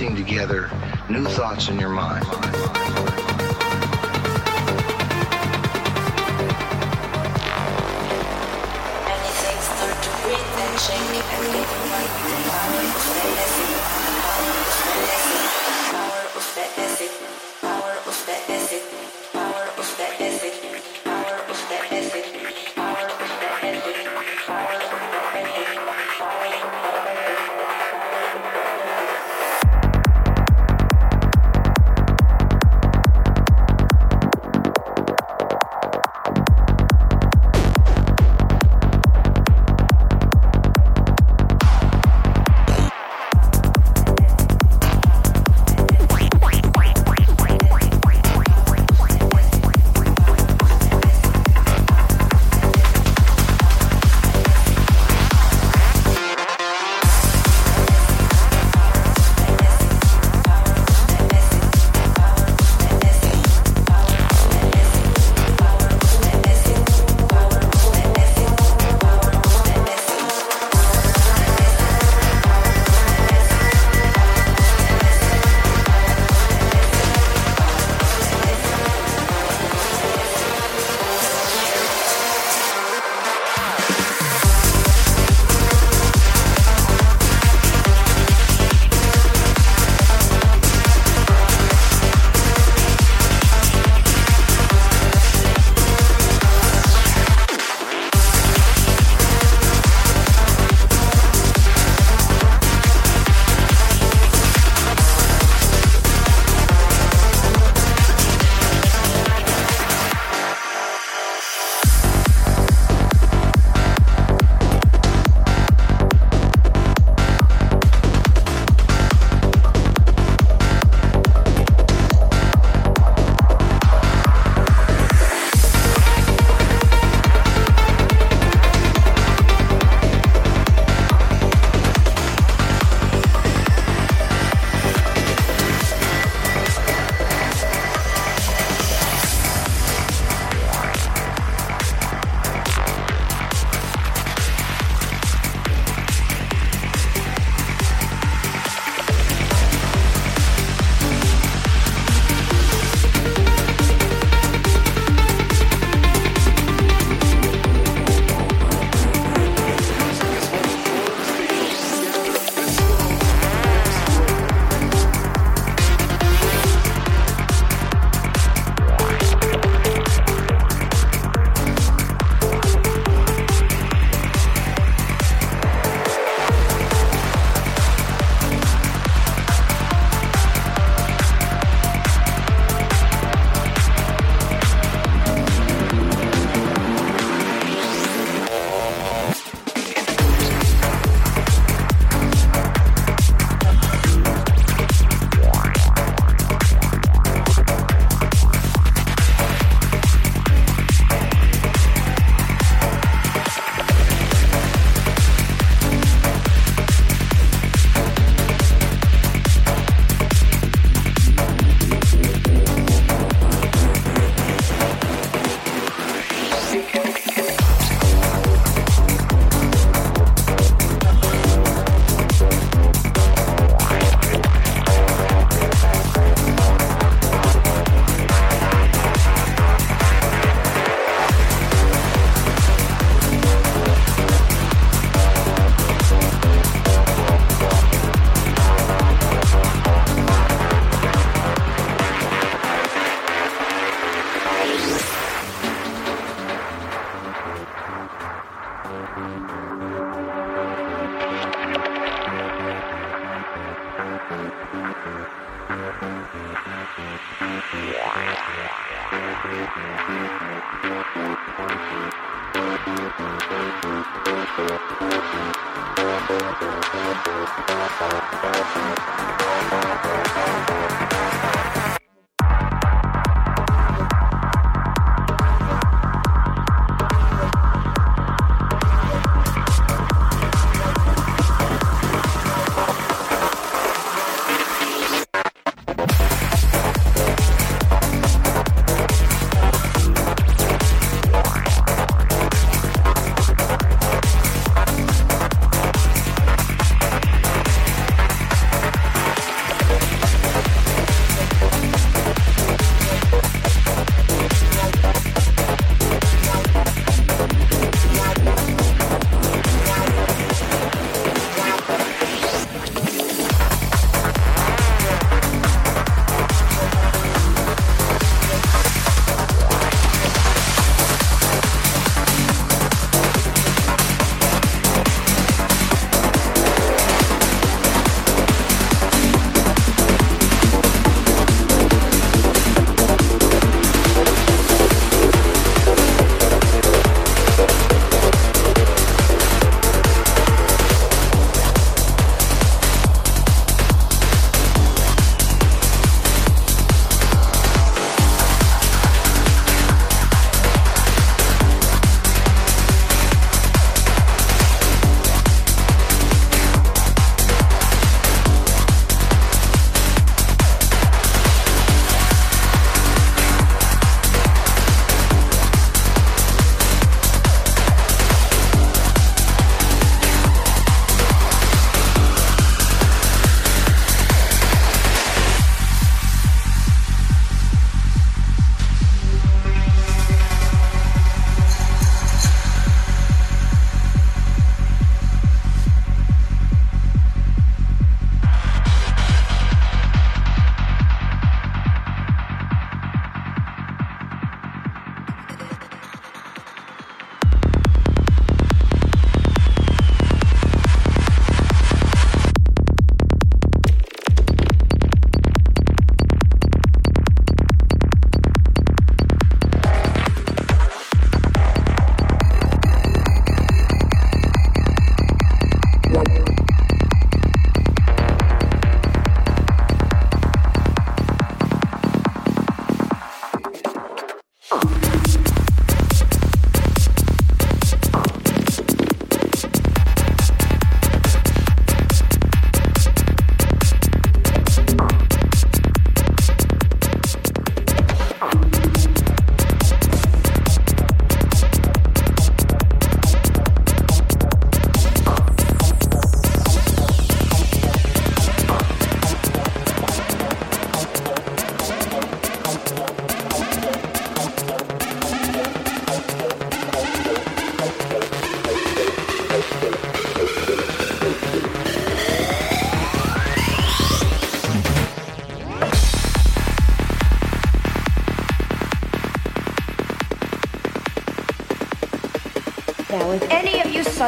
piecing together new thoughts in your mind.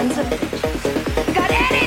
Sons of bitches. Got anything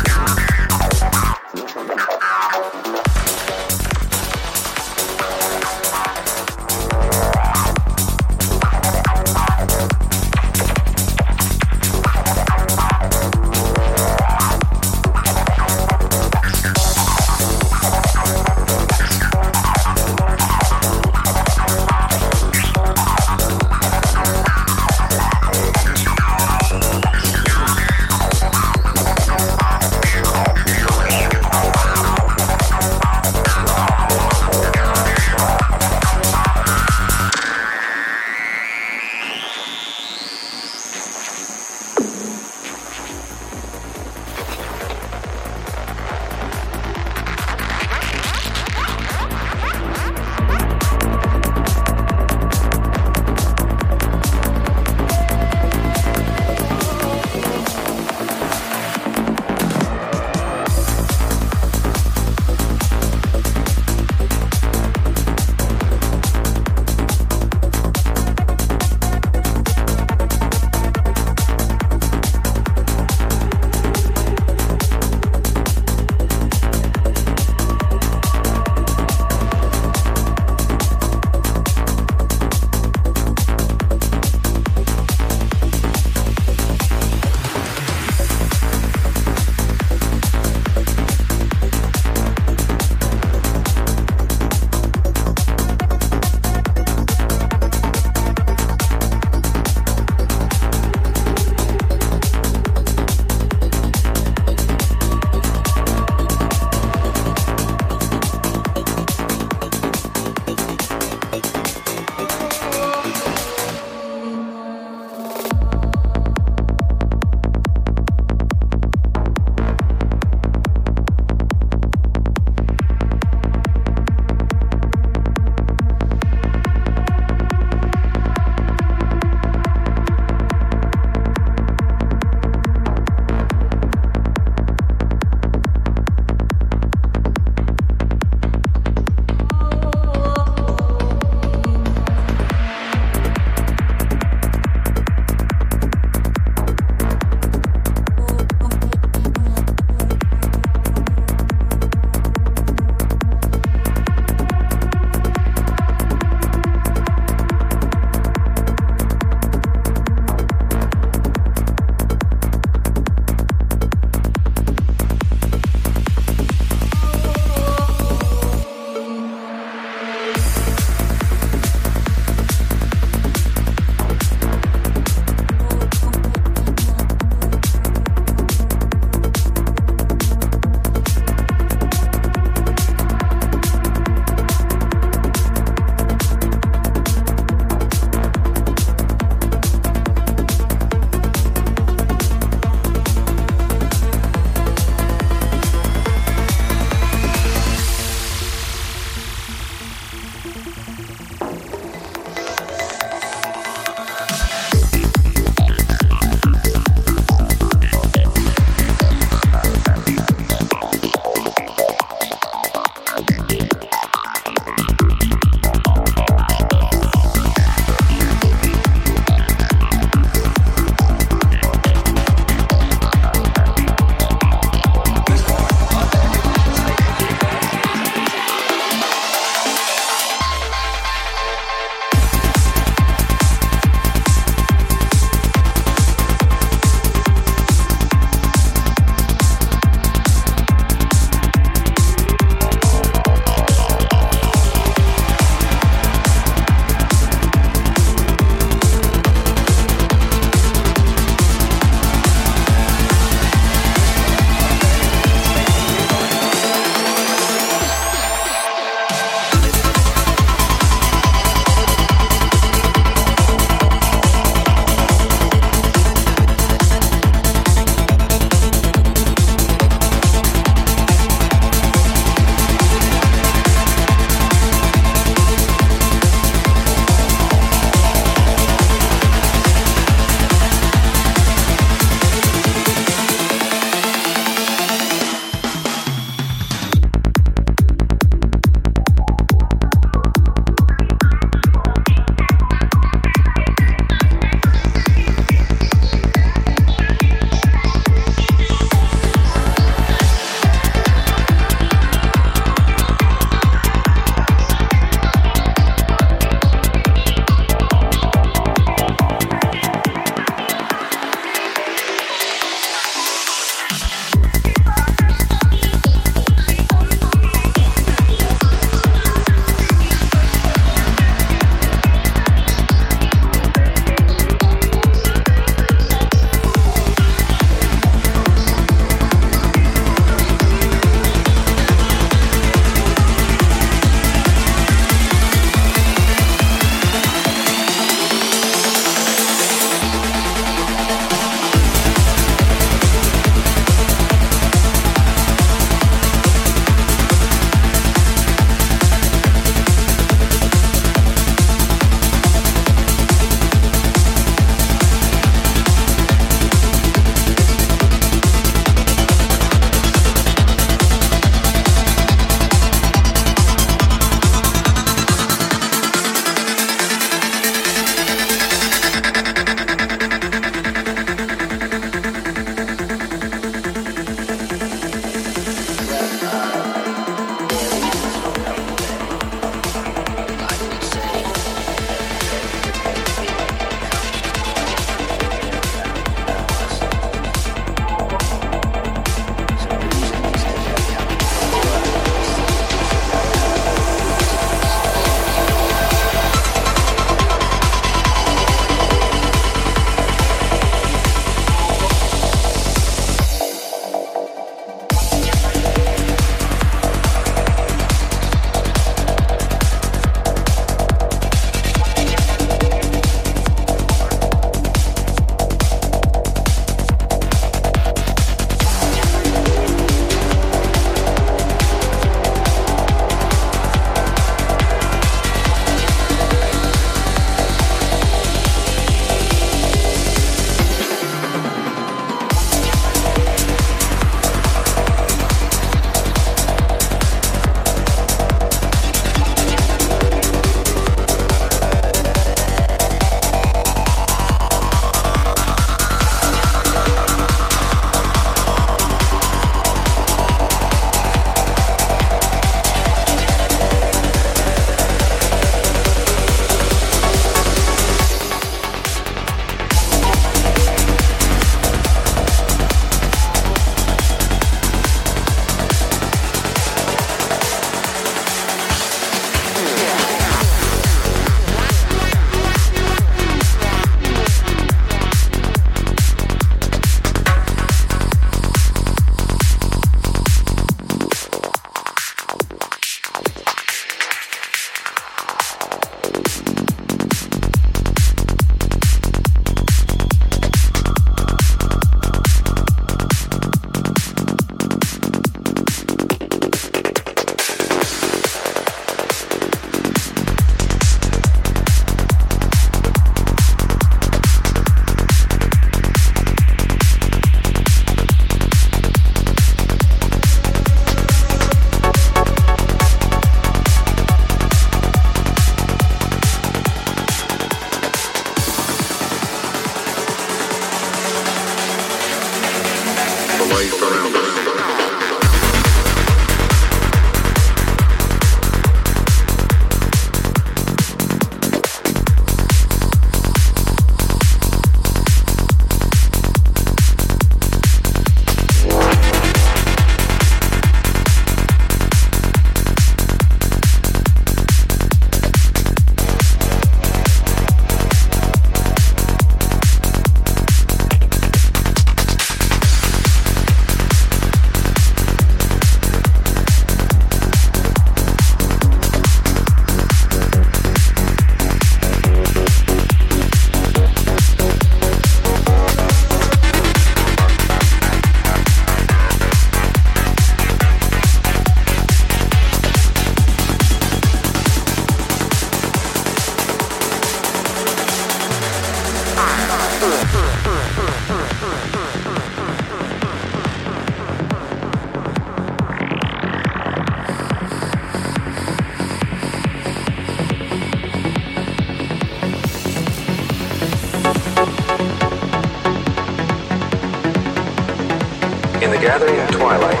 gathering twilight,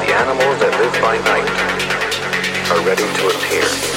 the animals that live by night are ready to appear.